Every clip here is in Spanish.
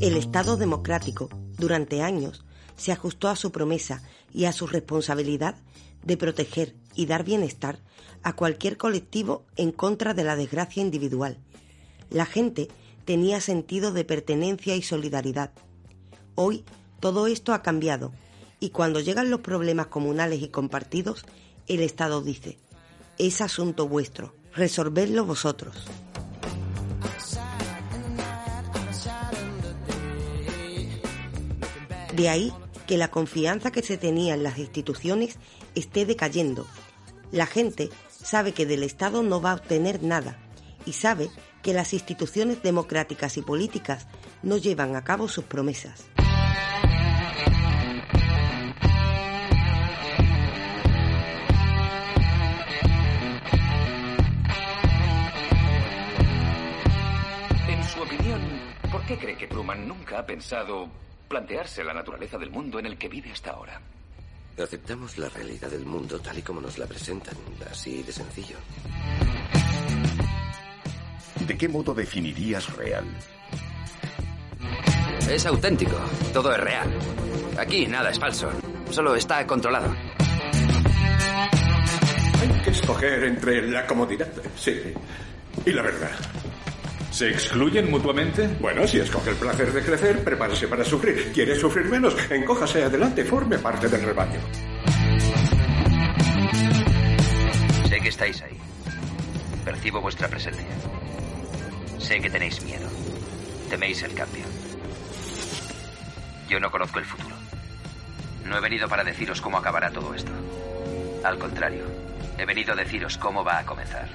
El Estado democrático, durante años, se ajustó a su promesa y a su responsabilidad de proteger y dar bienestar a cualquier colectivo en contra de la desgracia individual. La gente tenía sentido de pertenencia y solidaridad. Hoy todo esto ha cambiado y cuando llegan los problemas comunales y compartidos, el Estado dice, es asunto vuestro, resolvedlo vosotros. De ahí que la confianza que se tenía en las instituciones esté decayendo. La gente sabe que del Estado no va a obtener nada y sabe que las instituciones democráticas y políticas no llevan a cabo sus promesas. En su opinión, ¿por qué cree que Truman nunca ha pensado plantearse la naturaleza del mundo en el que vive hasta ahora? Aceptamos la realidad del mundo tal y como nos la presentan, así de sencillo. ¿De qué modo definirías real? Es auténtico, todo es real. Aquí nada es falso, solo está controlado. Hay que escoger entre la comodidad, sí, y la verdad. ¿Se excluyen mutuamente? Bueno, si escoge el placer de crecer, prepárese para sufrir. ¿Quiere sufrir menos? Encójase adelante, forme parte del rebaño. Sé que estáis ahí. Percibo vuestra presencia. Sé que tenéis miedo. Teméis el cambio. Yo no conozco el futuro. No he venido para deciros cómo acabará todo esto. Al contrario, he venido a deciros cómo va a comenzar.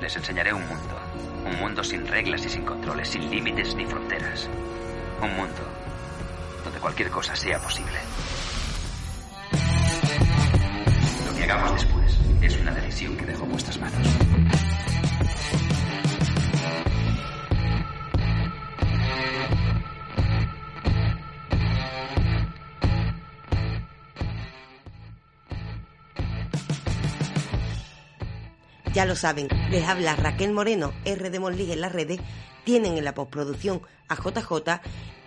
Les enseñaré un mundo. Un mundo sin reglas y sin controles, sin límites ni fronteras. Un mundo donde cualquier cosa sea posible. Lo que hagamos después es una decisión que dejo en vuestras manos. Ya lo saben, les habla Raquel Moreno, R de Monlig en las redes, tienen en la postproducción a JJ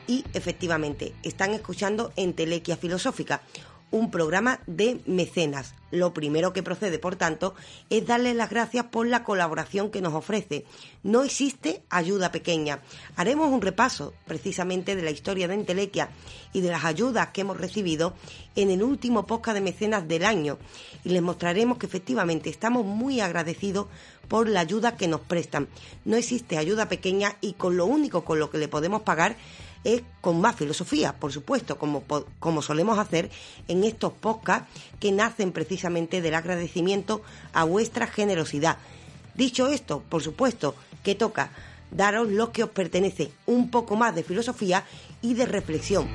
y efectivamente están escuchando en Telequia Filosófica, un programa de mecenas. Lo primero que procede, por tanto, es darles las gracias por la colaboración que nos ofrece. No existe ayuda pequeña. Haremos un repaso precisamente de la historia de Entelequia y de las ayudas que hemos recibido en el último podcast de mecenas del año y les mostraremos que efectivamente estamos muy agradecidos por la ayuda que nos prestan. No existe ayuda pequeña y con lo único con lo que le podemos pagar es con más filosofía, por supuesto, como, como solemos hacer en estos podcasts que nacen precisamente del agradecimiento a vuestra generosidad. Dicho esto, por supuesto, que toca daros lo que os pertenece, un poco más de filosofía y de reflexión.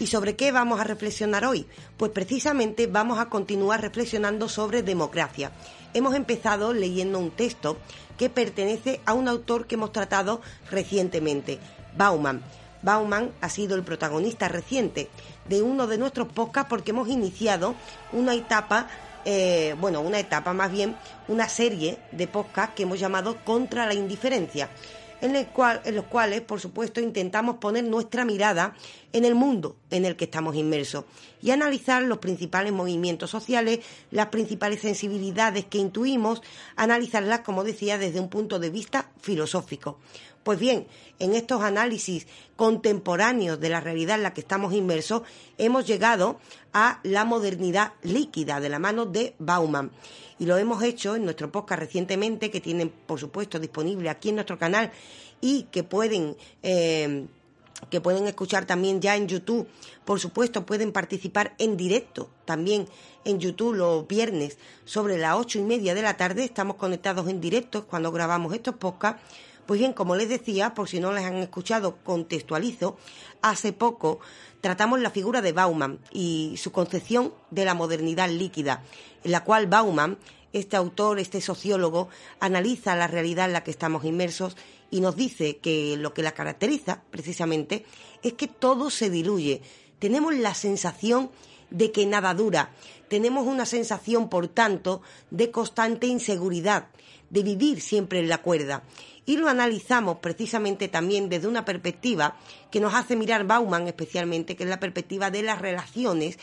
¿Y sobre qué vamos a reflexionar hoy? Pues precisamente vamos a continuar reflexionando sobre democracia. Hemos empezado leyendo un texto que pertenece a un autor que hemos tratado recientemente, Bauman. Bauman ha sido el protagonista reciente de uno de nuestros podcasts porque hemos iniciado una etapa, eh, bueno, una etapa más bien, una serie de podcasts que hemos llamado Contra la Indiferencia en, el cual, en los cuales, por supuesto, intentamos poner nuestra mirada en el mundo en el que estamos inmersos y analizar los principales movimientos sociales, las principales sensibilidades que intuimos, analizarlas, como decía, desde un punto de vista filosófico. Pues bien, en estos análisis contemporáneos de la realidad en la que estamos inmersos, hemos llegado a la modernidad líquida de la mano de Bauman. Y lo hemos hecho en nuestro podcast recientemente, que tienen, por supuesto, disponible aquí en nuestro canal y que pueden... Eh, que pueden escuchar también ya en YouTube. Por supuesto, pueden participar en directo también en YouTube los viernes sobre las ocho y media de la tarde. Estamos conectados en directo cuando grabamos estos podcasts pues bien, como les decía, por si no les han escuchado, contextualizo, hace poco tratamos la figura de Bauman y su concepción de la modernidad líquida, en la cual Bauman, este autor, este sociólogo, analiza la realidad en la que estamos inmersos y nos dice que lo que la caracteriza, precisamente, es que todo se diluye. Tenemos la sensación de que nada dura. Tenemos una sensación, por tanto, de constante inseguridad de vivir siempre en la cuerda. Y lo analizamos precisamente también desde una perspectiva que nos hace mirar Bauman especialmente, que es la perspectiva de las relaciones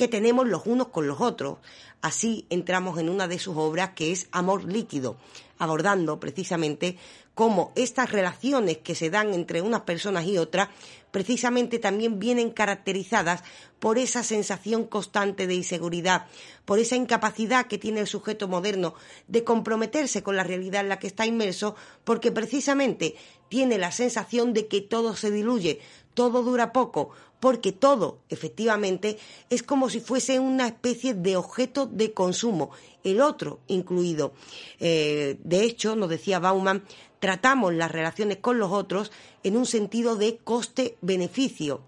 que tenemos los unos con los otros. Así entramos en una de sus obras que es Amor líquido, abordando precisamente cómo estas relaciones que se dan entre unas personas y otras precisamente también vienen caracterizadas por esa sensación constante de inseguridad, por esa incapacidad que tiene el sujeto moderno de comprometerse con la realidad en la que está inmerso, porque precisamente tiene la sensación de que todo se diluye, todo dura poco, porque todo, efectivamente, es como si fuese una especie de objeto de consumo, el otro incluido. Eh, de hecho, nos decía Bauman, tratamos las relaciones con los otros en un sentido de coste-beneficio.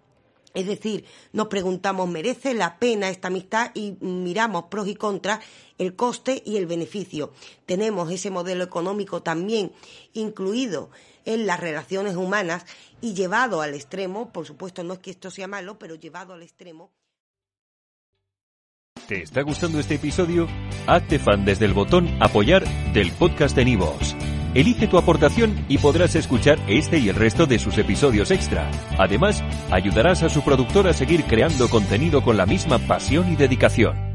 Es decir, nos preguntamos, ¿merece la pena esta amistad? Y miramos pros y contras, el coste y el beneficio. Tenemos ese modelo económico también incluido en las relaciones humanas y llevado al extremo, por supuesto no es que esto sea malo, pero llevado al extremo. ¿Te está gustando este episodio? Hazte fan desde el botón apoyar del podcast de Nivos. Elige tu aportación y podrás escuchar este y el resto de sus episodios extra. Además, ayudarás a su productor a seguir creando contenido con la misma pasión y dedicación.